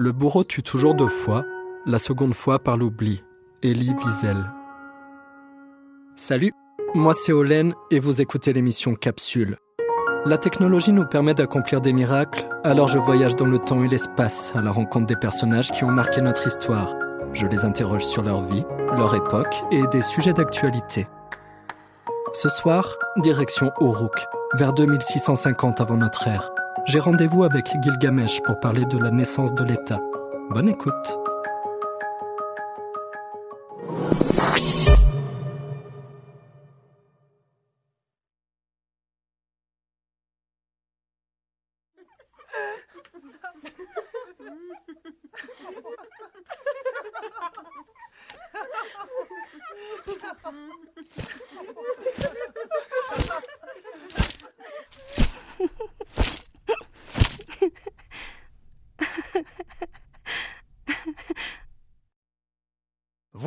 Le bourreau tue toujours deux fois, la seconde fois par l'oubli. Elie Wiesel. Salut, moi c'est Olen et vous écoutez l'émission Capsule. La technologie nous permet d'accomplir des miracles, alors je voyage dans le temps et l'espace à la rencontre des personnages qui ont marqué notre histoire. Je les interroge sur leur vie, leur époque et des sujets d'actualité. Ce soir, direction Uruk, vers 2650 avant notre ère. J'ai rendez-vous avec Gilgamesh pour parler de la naissance de l'État. Bonne écoute.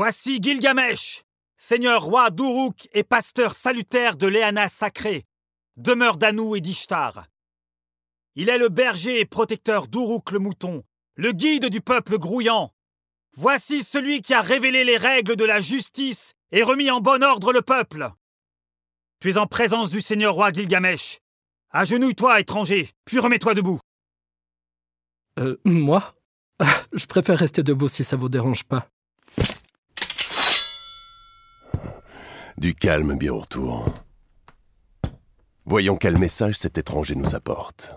Voici Gilgamesh, seigneur roi d'Uruk et pasteur salutaire de l'Éana sacrée, demeure d'Anou et d'Ishtar. Il est le berger et protecteur d'Uruk le mouton, le guide du peuple grouillant. Voici celui qui a révélé les règles de la justice et remis en bon ordre le peuple. Tu es en présence du seigneur roi Gilgamesh. Agenouille-toi, étranger, puis remets-toi debout. Euh, moi? Je préfère rester debout si ça vous dérange pas. Du calme, bien retour. Voyons quel message cet étranger nous apporte.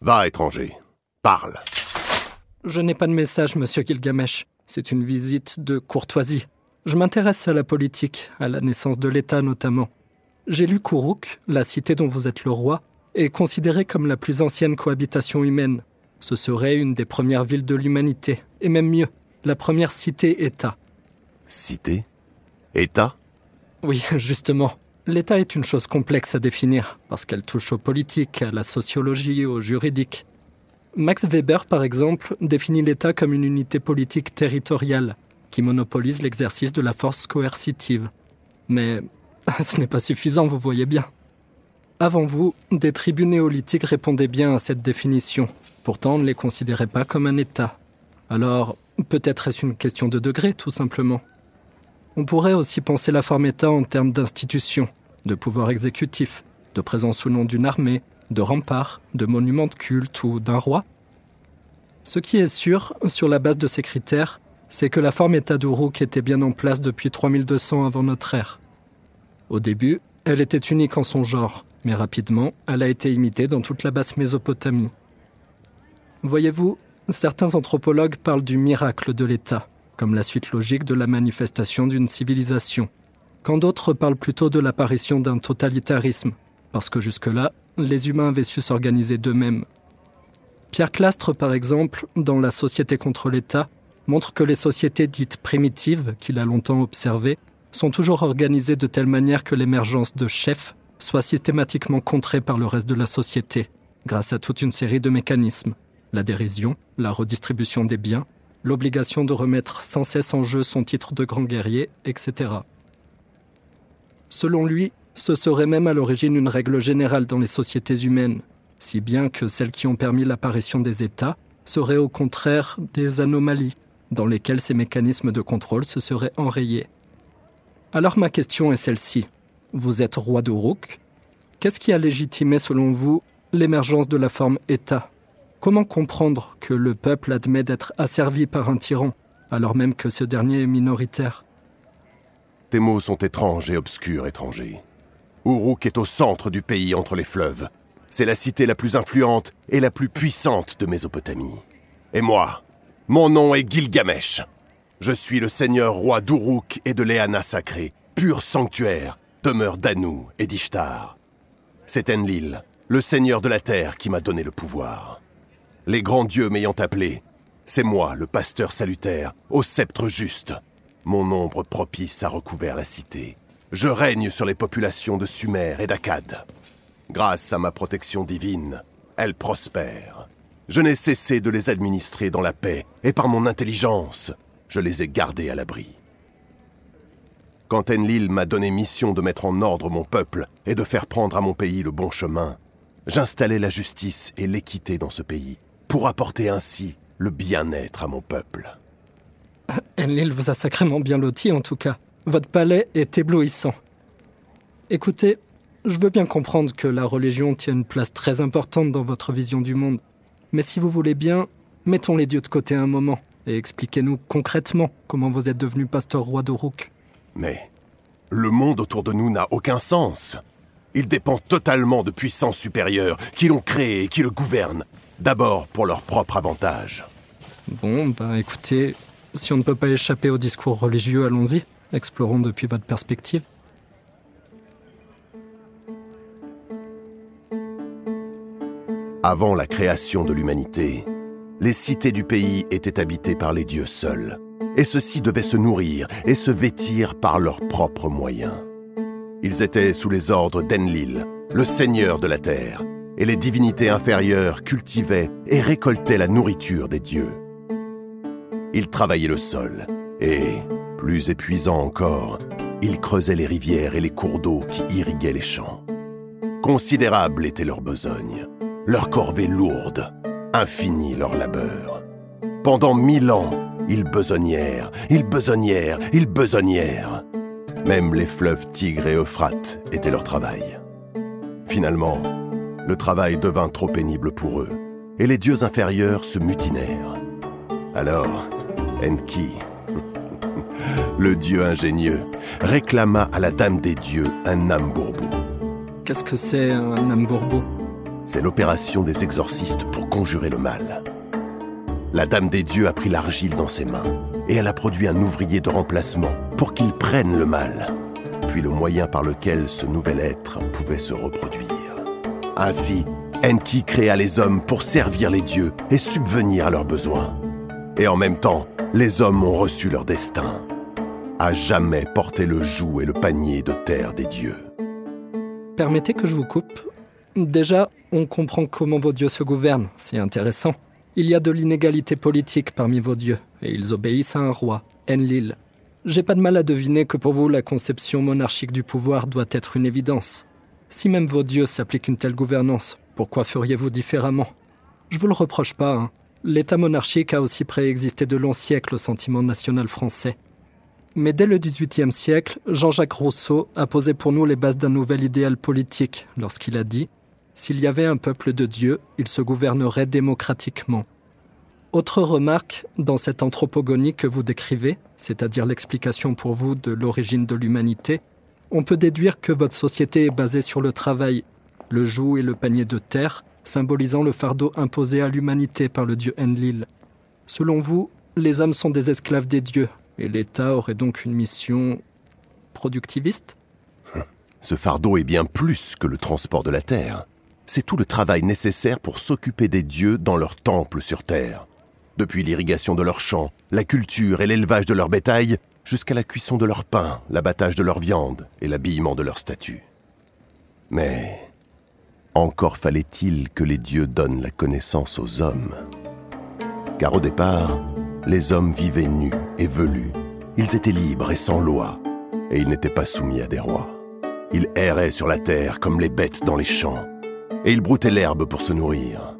Va, étranger. Parle. Je n'ai pas de message, monsieur Gilgamesh. C'est une visite de courtoisie. Je m'intéresse à la politique, à la naissance de l'État notamment. J'ai lu qu'Uruk, la cité dont vous êtes le roi, est considérée comme la plus ancienne cohabitation humaine. Ce serait une des premières villes de l'humanité, et même mieux, la première cité-État. Cité? État? Oui, justement. L'État est une chose complexe à définir, parce qu'elle touche aux politiques, à la sociologie, au juridique. Max Weber, par exemple, définit l'État comme une unité politique territoriale, qui monopolise l'exercice de la force coercitive. Mais ce n'est pas suffisant, vous voyez bien. Avant vous, des tribus néolithiques répondaient bien à cette définition. Pourtant, on ne les considérait pas comme un État. Alors, peut-être est-ce une question de degré, tout simplement. On pourrait aussi penser la forme État en termes d'institutions, de pouvoir exécutif, de présence ou non d'une armée, de remparts, de monuments de culte ou d'un roi. Ce qui est sûr, sur la base de ces critères, c'est que la forme État d'Uruk était bien en place depuis 3200 avant notre ère. Au début, elle était unique en son genre, mais rapidement, elle a été imitée dans toute la basse Mésopotamie. Voyez-vous, certains anthropologues parlent du miracle de l'État, comme la suite logique de la manifestation d'une civilisation, quand d'autres parlent plutôt de l'apparition d'un totalitarisme, parce que jusque-là, les humains avaient su s'organiser d'eux-mêmes. Pierre Clastre, par exemple, dans La Société contre l'État, montre que les sociétés dites primitives, qu'il a longtemps observées, sont toujours organisées de telle manière que l'émergence de chefs soit systématiquement contrée par le reste de la société, grâce à toute une série de mécanismes. La dérision, la redistribution des biens, l'obligation de remettre sans cesse en jeu son titre de grand guerrier, etc. Selon lui, ce serait même à l'origine une règle générale dans les sociétés humaines, si bien que celles qui ont permis l'apparition des États seraient au contraire des anomalies, dans lesquelles ces mécanismes de contrôle se seraient enrayés. Alors ma question est celle-ci. Vous êtes roi d'Uruk. Qu'est-ce qui a légitimé, selon vous, l'émergence de la forme État? Comment comprendre que le peuple admet d'être asservi par un tyran, alors même que ce dernier est minoritaire? Tes mots sont étranges et obscurs, étranger. Uruk est au centre du pays entre les fleuves. C'est la cité la plus influente et la plus puissante de Mésopotamie. Et moi, mon nom est Gilgamesh. Je suis le seigneur roi d'Uruk et de l'Éana sacrée, pur sanctuaire, demeure d'Anou et d'Ishtar. C'est Enlil, le seigneur de la terre, qui m'a donné le pouvoir. Les grands dieux m'ayant appelé, c'est moi, le pasteur salutaire, au sceptre juste. Mon ombre propice a recouvert la cité. Je règne sur les populations de Sumer et d'Akkad. Grâce à ma protection divine, elles prospèrent. Je n'ai cessé de les administrer dans la paix, et par mon intelligence, je les ai gardées à l'abri. Quand Enlil m'a donné mission de mettre en ordre mon peuple et de faire prendre à mon pays le bon chemin, j'installais la justice et l'équité dans ce pays, pour apporter ainsi le bien-être à mon peuple. Enlil vous a sacrément bien loti en tout cas. Votre palais est éblouissant. Écoutez, je veux bien comprendre que la religion tient une place très importante dans votre vision du monde. Mais si vous voulez bien, mettons les dieux de côté un moment et expliquez-nous concrètement comment vous êtes devenu pasteur roi d'Oruk. Mais le monde autour de nous n'a aucun sens. Il dépend totalement de puissances supérieures qui l'ont créé et qui le gouvernent, d'abord pour leur propre avantage. Bon, ben écoutez, si on ne peut pas échapper au discours religieux, allons-y. Explorons depuis votre perspective. Avant la création de l'humanité, les cités du pays étaient habitées par les dieux seuls, et ceux-ci devaient se nourrir et se vêtir par leurs propres moyens. Ils étaient sous les ordres d'Enlil, le seigneur de la terre, et les divinités inférieures cultivaient et récoltaient la nourriture des dieux. Ils travaillaient le sol, et, plus épuisant encore, ils creusaient les rivières et les cours d'eau qui irriguaient les champs. Considérable était leur besogne, leur corvée lourde, infini leur labeur. Pendant mille ans, ils besognèrent, ils besognèrent, ils besognèrent. Même les fleuves Tigre et Euphrate étaient leur travail. Finalement, le travail devint trop pénible pour eux, et les dieux inférieurs se mutinèrent. Alors, Enki, le dieu ingénieux, réclama à la Dame des Dieux un Nambourbo. Qu'est-ce que c'est un Nambourbo C'est l'opération des exorcistes pour conjurer le mal. La Dame des Dieux a pris l'argile dans ses mains et elle a produit un ouvrier de remplacement pour qu'il prenne le mal, puis le moyen par lequel ce nouvel être pouvait se reproduire. Ainsi, Enki créa les hommes pour servir les dieux et subvenir à leurs besoins. Et en même temps, les hommes ont reçu leur destin. À jamais porter le joug et le panier de terre des dieux. Permettez que je vous coupe. Déjà, on comprend comment vos dieux se gouvernent, c'est intéressant. Il y a de l'inégalité politique parmi vos dieux, et ils obéissent à un roi, Enlil. J'ai pas de mal à deviner que pour vous, la conception monarchique du pouvoir doit être une évidence. Si même vos dieux s'appliquent une telle gouvernance, pourquoi feriez-vous différemment? Je vous le reproche pas, hein. L'État monarchique a aussi préexisté de longs siècles au sentiment national français. Mais dès le XVIIIe siècle, Jean-Jacques Rousseau a posé pour nous les bases d'un nouvel idéal politique lorsqu'il a dit S'il y avait un peuple de Dieu, il se gouvernerait démocratiquement. Autre remarque, dans cette anthropogonie que vous décrivez, c'est-à-dire l'explication pour vous de l'origine de l'humanité, on peut déduire que votre société est basée sur le travail, le joug et le panier de terre, symbolisant le fardeau imposé à l'humanité par le dieu Enlil. Selon vous, les hommes sont des esclaves des dieux, et l'État aurait donc une mission productiviste? Ce fardeau est bien plus que le transport de la terre. C'est tout le travail nécessaire pour s'occuper des dieux dans leur temple sur terre. Depuis l'irrigation de leurs champs, la culture et l'élevage de leur bétail, jusqu'à la cuisson de leur pain, l'abattage de leur viande et l'habillement de leurs statues. Mais encore fallait-il que les dieux donnent la connaissance aux hommes. Car au départ, les hommes vivaient nus et velus. Ils étaient libres et sans loi, et ils n'étaient pas soumis à des rois. Ils erraient sur la terre comme les bêtes dans les champs, et ils broutaient l'herbe pour se nourrir.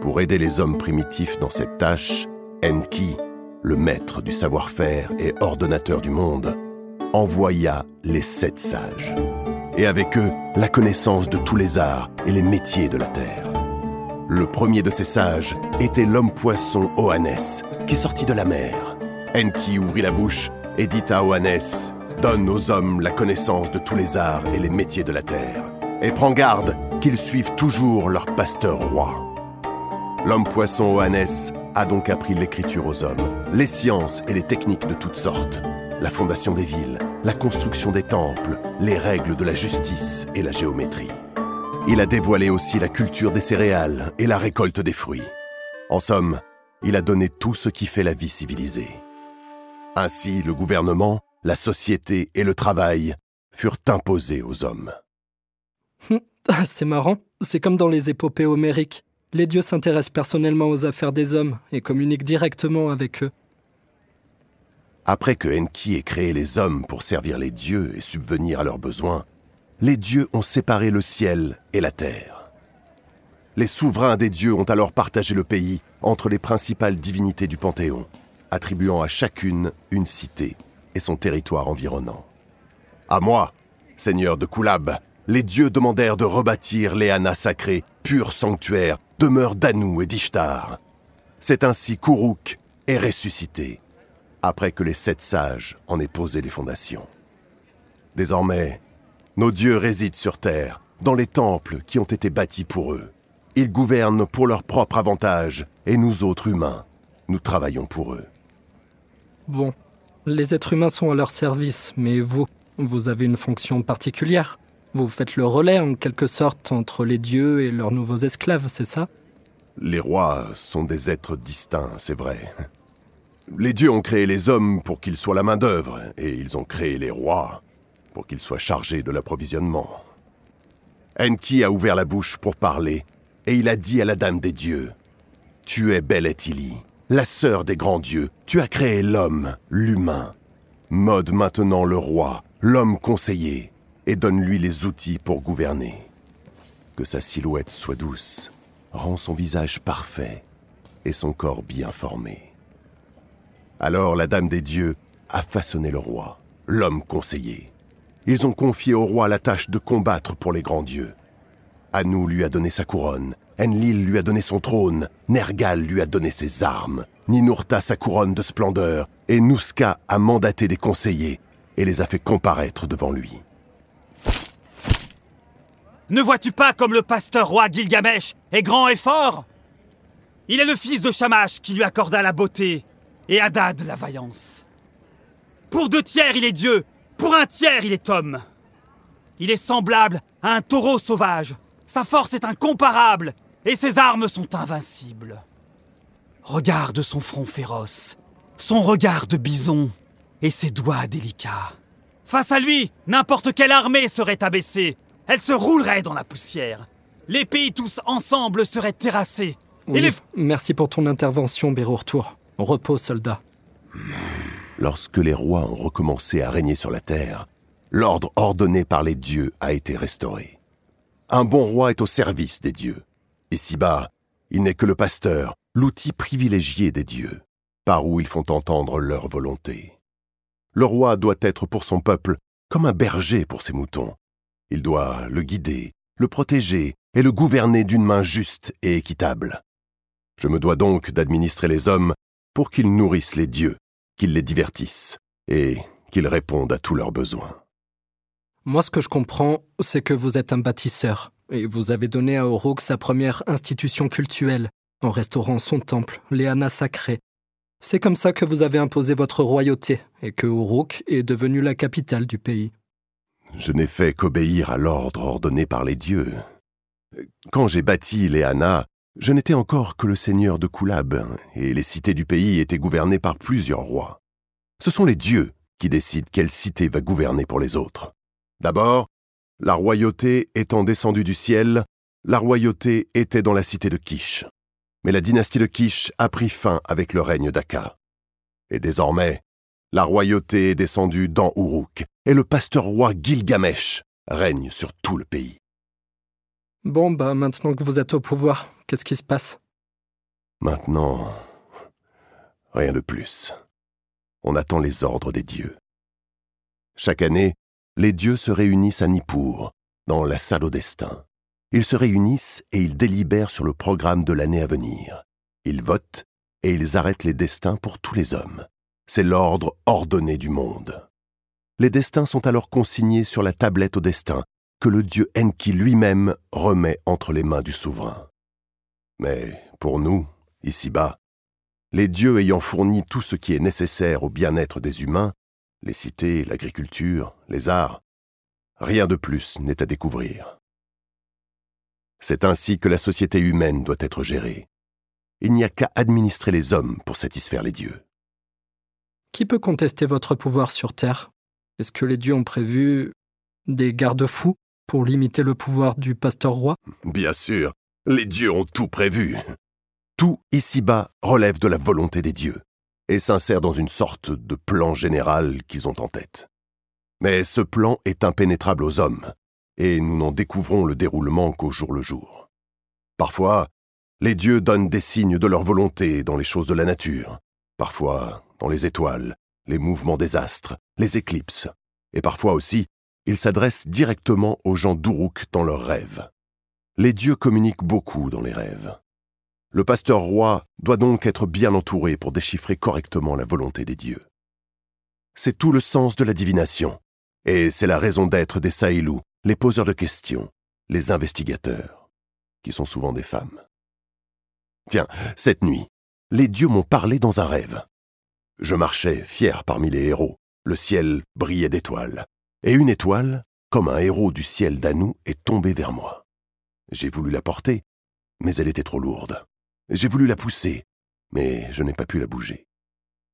Pour aider les hommes primitifs dans cette tâche, Enki, le maître du savoir-faire et ordonnateur du monde, envoya les sept sages, et avec eux la connaissance de tous les arts et les métiers de la terre. Le premier de ces sages était l'homme-poisson Oannès, qui sortit de la mer. Enki ouvrit la bouche et dit à Oannès Donne aux hommes la connaissance de tous les arts et les métiers de la terre, et prends garde qu'ils suivent toujours leur pasteur roi. L'homme-poisson Oannès a donc appris l'écriture aux hommes, les sciences et les techniques de toutes sortes, la fondation des villes, la construction des temples, les règles de la justice et la géométrie. Il a dévoilé aussi la culture des céréales et la récolte des fruits. En somme, il a donné tout ce qui fait la vie civilisée. Ainsi, le gouvernement, la société et le travail furent imposés aux hommes. Ah, C'est marrant, c'est comme dans les épopées homériques. Les dieux s'intéressent personnellement aux affaires des hommes et communiquent directement avec eux. Après que Enki ait créé les hommes pour servir les dieux et subvenir à leurs besoins, les dieux ont séparé le ciel et la terre. Les souverains des dieux ont alors partagé le pays entre les principales divinités du Panthéon, attribuant à chacune une cité et son territoire environnant. À moi, seigneur de Koulab, les dieux demandèrent de rebâtir Léana sacrée, pur sanctuaire, demeure d'Anou et d'Ishtar. C'est ainsi qu'Uruk est ressuscité, après que les sept sages en aient posé les fondations. Désormais, nos dieux résident sur terre, dans les temples qui ont été bâtis pour eux. Ils gouvernent pour leur propre avantage, et nous autres humains, nous travaillons pour eux. Bon, les êtres humains sont à leur service, mais vous, vous avez une fonction particulière. Vous faites le relais en quelque sorte entre les dieux et leurs nouveaux esclaves, c'est ça? Les rois sont des êtres distincts, c'est vrai. Les dieux ont créé les hommes pour qu'ils soient la main-d'œuvre, et ils ont créé les rois pour qu'ils soient chargés de l'approvisionnement. Enki a ouvert la bouche pour parler, et il a dit à la Dame des dieux Tu es belle Ethili, la sœur des grands dieux, tu as créé l'homme, l'humain. Mode maintenant le roi, l'homme conseiller, et donne-lui les outils pour gouverner. Que sa silhouette soit douce, rend son visage parfait et son corps bien formé. Alors la Dame des Dieux a façonné le roi, l'homme conseiller. Ils ont confié au roi la tâche de combattre pour les grands dieux. Anou lui a donné sa couronne, Enlil lui a donné son trône, Nergal lui a donné ses armes, Ninurta sa couronne de splendeur, et Nouska a mandaté des conseillers et les a fait comparaître devant lui. Ne vois-tu pas comme le pasteur roi Gilgamesh est grand et fort? Il est le fils de Shamash qui lui accorda la beauté et Hadad la vaillance. Pour deux tiers, il est Dieu, pour un tiers, il est homme. Il est semblable à un taureau sauvage. Sa force est incomparable et ses armes sont invincibles. Regarde son front féroce, son regard de bison et ses doigts délicats. Face à lui, n'importe quelle armée serait abaissée. Elle se roulerait dans la poussière. Les pays tous ensemble seraient terrassés. Et les... Merci pour ton intervention, Bérourtour. Repos, soldat. Lorsque les rois ont recommencé à régner sur la terre, l'ordre ordonné par les dieux a été restauré. Un bon roi est au service des dieux. Ici-bas, il n'est que le pasteur, l'outil privilégié des dieux, par où ils font entendre leur volonté. Le roi doit être pour son peuple comme un berger pour ses moutons. Il doit le guider, le protéger et le gouverner d'une main juste et équitable. Je me dois donc d'administrer les hommes pour qu'ils nourrissent les dieux, qu'ils les divertissent et qu'ils répondent à tous leurs besoins. Moi, ce que je comprends, c'est que vous êtes un bâtisseur, et vous avez donné à Orok sa première institution cultuelle, en restaurant son temple, Léana sacré. C'est comme ça que vous avez imposé votre royauté, et que Uruk est devenue la capitale du pays. Je n'ai fait qu'obéir à l'ordre ordonné par les dieux. Quand j'ai bâti Léana, je n'étais encore que le seigneur de Koulab, et les cités du pays étaient gouvernées par plusieurs rois. Ce sont les dieux qui décident quelle cité va gouverner pour les autres. D'abord, la royauté étant descendue du ciel, la royauté était dans la cité de Kish. Mais la dynastie de Kish a pris fin avec le règne d'Aka. Et désormais, la royauté est descendue dans Uruk, et le pasteur roi Gilgamesh règne sur tout le pays. Bon, bah maintenant que vous êtes au pouvoir, qu'est-ce qui se passe? Maintenant, rien de plus. On attend les ordres des dieux. Chaque année, les dieux se réunissent à Nippur, dans la salle au destin. Ils se réunissent et ils délibèrent sur le programme de l'année à venir. Ils votent et ils arrêtent les destins pour tous les hommes. C'est l'ordre ordonné du monde. Les destins sont alors consignés sur la tablette au destin que le dieu Enki lui-même remet entre les mains du souverain. Mais pour nous, ici-bas, les dieux ayant fourni tout ce qui est nécessaire au bien-être des humains, les cités, l'agriculture, les arts, rien de plus n'est à découvrir. C'est ainsi que la société humaine doit être gérée. Il n'y a qu'à administrer les hommes pour satisfaire les dieux. Qui peut contester votre pouvoir sur Terre? Est-ce que les dieux ont prévu des garde-fous pour limiter le pouvoir du pasteur roi? Bien sûr, les dieux ont tout prévu. Tout ici-bas relève de la volonté des dieux. et s'insèrent dans une sorte de plan général qu'ils ont en tête. Mais ce plan est impénétrable aux hommes, et nous n'en découvrons le déroulement qu'au jour le jour. Parfois, les dieux donnent des signes de leur volonté dans les choses de la nature, parfois dans les étoiles, les mouvements des astres, les éclipses, et parfois aussi, ils s'adressent directement aux gens d'Uruk dans leurs rêves. Les dieux communiquent beaucoup dans les rêves. Le pasteur roi doit donc être bien entouré pour déchiffrer correctement la volonté des dieux. C'est tout le sens de la divination, et c'est la raison d'être des Saïlous, les poseurs de questions, les investigateurs, qui sont souvent des femmes. Tiens, cette nuit, les dieux m'ont parlé dans un rêve. Je marchais fier parmi les héros, le ciel brillait d'étoiles, et une étoile, comme un héros du ciel d'Anou, est tombée vers moi. J'ai voulu la porter, mais elle était trop lourde. J'ai voulu la pousser, mais je n'ai pas pu la bouger.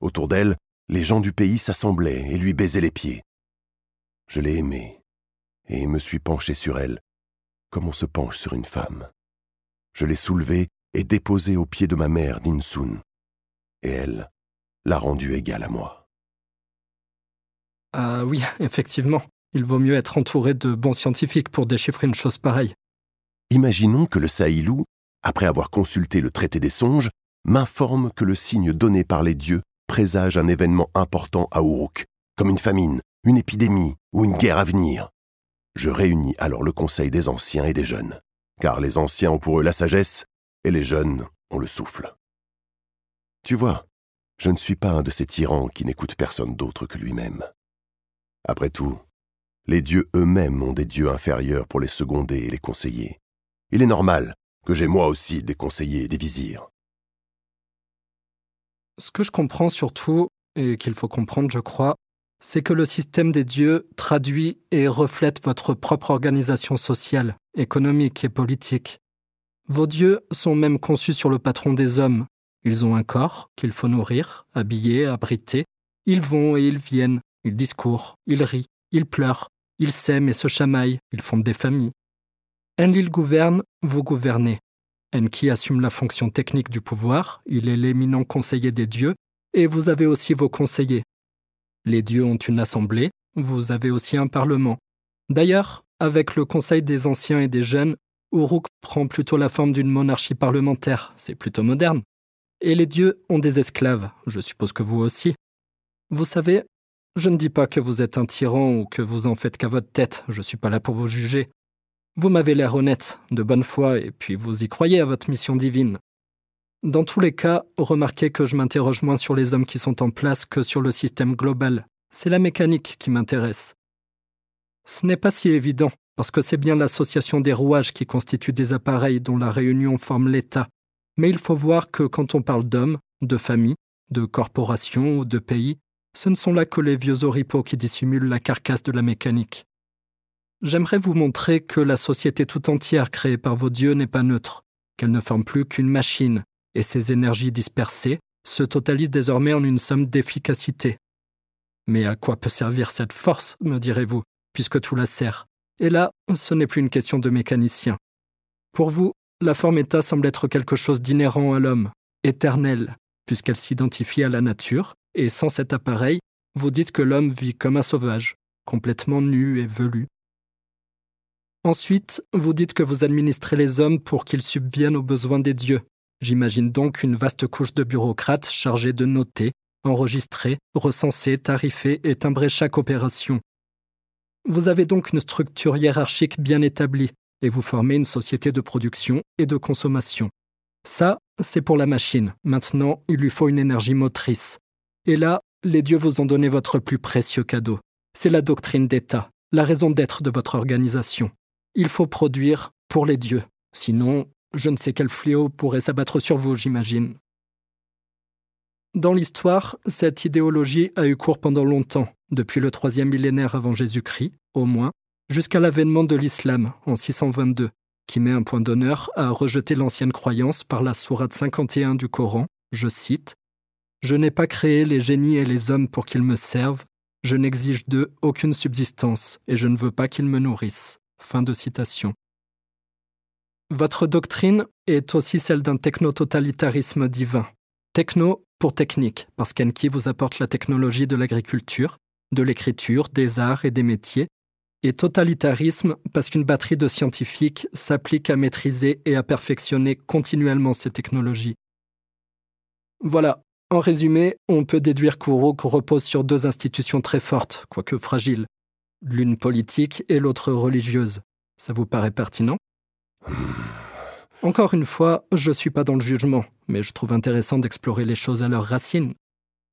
Autour d'elle, les gens du pays s'assemblaient et lui baisaient les pieds. Je l'ai aimée, et me suis penché sur elle, comme on se penche sur une femme. Je l'ai soulevée et déposée aux pieds de ma mère Ninsun, et elle l'a rendue égale à moi. Ah oui, effectivement, il vaut mieux être entouré de bons scientifiques pour déchiffrer une chose pareille. Imaginons que le Saïlou, après avoir consulté le traité des songes, m'informe que le signe donné par les dieux présage un événement important à Uruk, comme une famine, une épidémie ou une guerre à venir. Je réunis alors le conseil des anciens et des jeunes, car les anciens ont pour eux la sagesse et les jeunes ont le souffle. Tu vois, je ne suis pas un de ces tyrans qui n'écoutent personne d'autre que lui-même. Après tout, les dieux eux-mêmes ont des dieux inférieurs pour les seconder et les conseiller. Il est normal que j'ai moi aussi des conseillers et des vizirs. Ce que je comprends surtout, et qu'il faut comprendre, je crois, c'est que le système des dieux traduit et reflète votre propre organisation sociale, économique et politique. Vos dieux sont même conçus sur le patron des hommes. Ils ont un corps qu'il faut nourrir, habiller, abriter. Ils vont et ils viennent, ils discourent, ils rient, ils pleurent, ils s'aiment et se chamaillent, ils fondent des familles. Enlil gouverne, vous gouvernez. Enki assume la fonction technique du pouvoir, il est l'éminent conseiller des dieux, et vous avez aussi vos conseillers. Les dieux ont une assemblée, vous avez aussi un parlement. D'ailleurs, avec le conseil des anciens et des jeunes, Uruk prend plutôt la forme d'une monarchie parlementaire, c'est plutôt moderne. Et les dieux ont des esclaves, je suppose que vous aussi. Vous savez, je ne dis pas que vous êtes un tyran ou que vous en faites qu'à votre tête, je suis pas là pour vous juger. Vous m'avez l'air honnête, de bonne foi, et puis vous y croyez à votre mission divine. Dans tous les cas, remarquez que je m'interroge moins sur les hommes qui sont en place que sur le système global. C'est la mécanique qui m'intéresse. Ce n'est pas si évident, parce que c'est bien l'association des rouages qui constitue des appareils dont la réunion forme l'État. Mais il faut voir que quand on parle d'hommes, de familles, de corporations ou de pays, ce ne sont là que les vieux oripeaux qui dissimulent la carcasse de la mécanique. J'aimerais vous montrer que la société tout entière créée par vos dieux n'est pas neutre, qu'elle ne forme plus qu'une machine, et ses énergies dispersées se totalisent désormais en une somme d'efficacité. Mais à quoi peut servir cette force, me direz-vous, puisque tout la sert? Et là, ce n'est plus une question de mécanicien. Pour vous, la forme état semble être quelque chose d'inhérent à l'homme, éternel, puisqu'elle s'identifie à la nature, et sans cet appareil, vous dites que l'homme vit comme un sauvage, complètement nu et velu, Ensuite, vous dites que vous administrez les hommes pour qu'ils subviennent aux besoins des dieux. J'imagine donc une vaste couche de bureaucrates chargés de noter, enregistrer, recenser, tarifer et timbrer chaque opération. Vous avez donc une structure hiérarchique bien établie et vous formez une société de production et de consommation. Ça, c'est pour la machine. Maintenant, il lui faut une énergie motrice. Et là, les dieux vous ont donné votre plus précieux cadeau. C'est la doctrine d'État, la raison d'être de votre organisation. Il faut produire pour les dieux. Sinon, je ne sais quel fléau pourrait s'abattre sur vous, j'imagine. Dans l'histoire, cette idéologie a eu cours pendant longtemps, depuis le troisième millénaire avant Jésus-Christ, au moins, jusqu'à l'avènement de l'islam en 622, qui met un point d'honneur à rejeter l'ancienne croyance par la sourate 51 du Coran, je cite Je n'ai pas créé les génies et les hommes pour qu'ils me servent, je n'exige d'eux aucune subsistance, et je ne veux pas qu'ils me nourrissent. Fin de citation. Votre doctrine est aussi celle d'un techno-totalitarisme divin. Techno pour technique, parce qu'Enki vous apporte la technologie de l'agriculture, de l'écriture, des arts et des métiers, et totalitarisme, parce qu'une batterie de scientifiques s'applique à maîtriser et à perfectionner continuellement ces technologies. Voilà, en résumé, on peut déduire qu'Uruk repose sur deux institutions très fortes, quoique fragiles, l'une politique et l'autre religieuse. Ça vous paraît pertinent? Encore une fois, je ne suis pas dans le jugement, mais je trouve intéressant d'explorer les choses à leurs racines.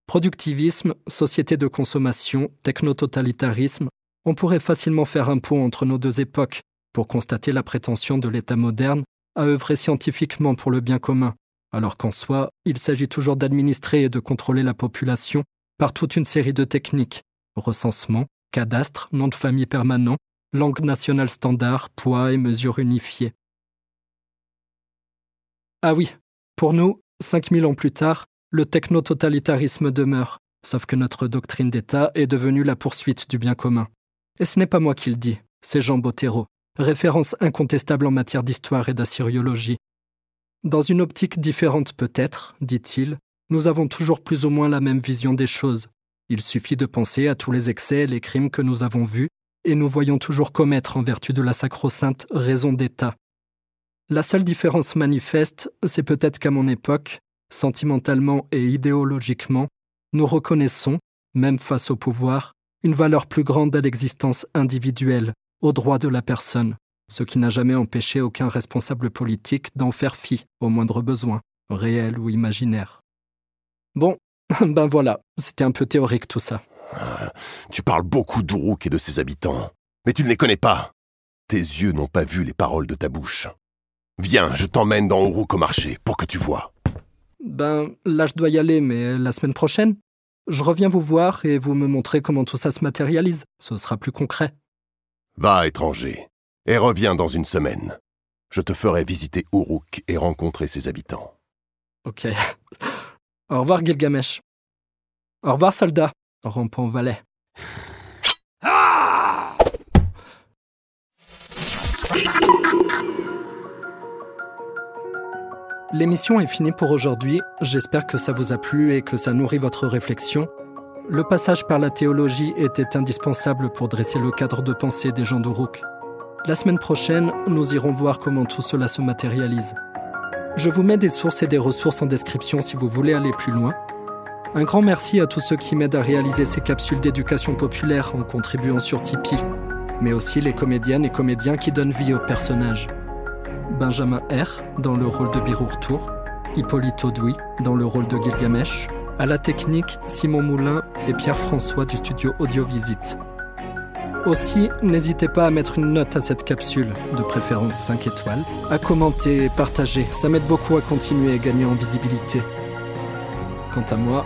Productivisme, société de consommation, technototalitarisme, on pourrait facilement faire un pont entre nos deux époques pour constater la prétention de l'État moderne à œuvrer scientifiquement pour le bien commun, alors qu'en soi, il s'agit toujours d'administrer et de contrôler la population par toute une série de techniques recensement, cadastre, nom de famille permanent, langue nationale standard, poids et mesures unifiées. Ah oui, pour nous, 5000 ans plus tard, le techno-totalitarisme demeure, sauf que notre doctrine d'État est devenue la poursuite du bien commun. Et ce n'est pas moi qui le dis, c'est Jean Bottero, référence incontestable en matière d'histoire et d'assyriologie. Dans une optique différente peut-être, dit-il, nous avons toujours plus ou moins la même vision des choses. Il suffit de penser à tous les excès et les crimes que nous avons vus, et nous voyons toujours commettre en vertu de la sacro-sainte raison d'État. La seule différence manifeste, c'est peut-être qu'à mon époque, sentimentalement et idéologiquement, nous reconnaissons, même face au pouvoir, une valeur plus grande à l'existence individuelle, aux droits de la personne, ce qui n'a jamais empêché aucun responsable politique d'en faire fi au moindre besoin, réel ou imaginaire. Bon, ben voilà, c'était un peu théorique tout ça. Ah, tu parles beaucoup d'Uruk et de ses habitants, mais tu ne les connais pas. Tes yeux n'ont pas vu les paroles de ta bouche. Viens, je t'emmène dans Uruk au marché pour que tu vois. Ben là je dois y aller, mais la semaine prochaine Je reviens vous voir et vous me montrez comment tout ça se matérialise. Ce sera plus concret. Va, étranger, et reviens dans une semaine. Je te ferai visiter Uruk et rencontrer ses habitants. Ok. Au revoir, Gilgamesh. Au revoir, soldat, rampant valet. L'émission est finie pour aujourd'hui. J'espère que ça vous a plu et que ça nourrit votre réflexion. Le passage par la théologie était indispensable pour dresser le cadre de pensée des gens d'Uruk. La semaine prochaine, nous irons voir comment tout cela se matérialise. Je vous mets des sources et des ressources en description si vous voulez aller plus loin. Un grand merci à tous ceux qui m'aident à réaliser ces capsules d'éducation populaire en contribuant sur Tipeee, mais aussi les comédiennes et comédiens qui donnent vie aux personnages. Benjamin R dans le rôle de Birour Tour, Hippolyte Audouy dans le rôle de Gilgamesh, à la technique Simon Moulin et Pierre-François du studio Audiovisite. Aussi, n'hésitez pas à mettre une note à cette capsule, de préférence 5 étoiles, à commenter et partager, ça m'aide beaucoup à continuer et gagner en visibilité. Quant à moi,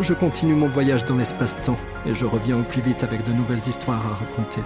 je continue mon voyage dans l'espace-temps et je reviens au plus vite avec de nouvelles histoires à raconter.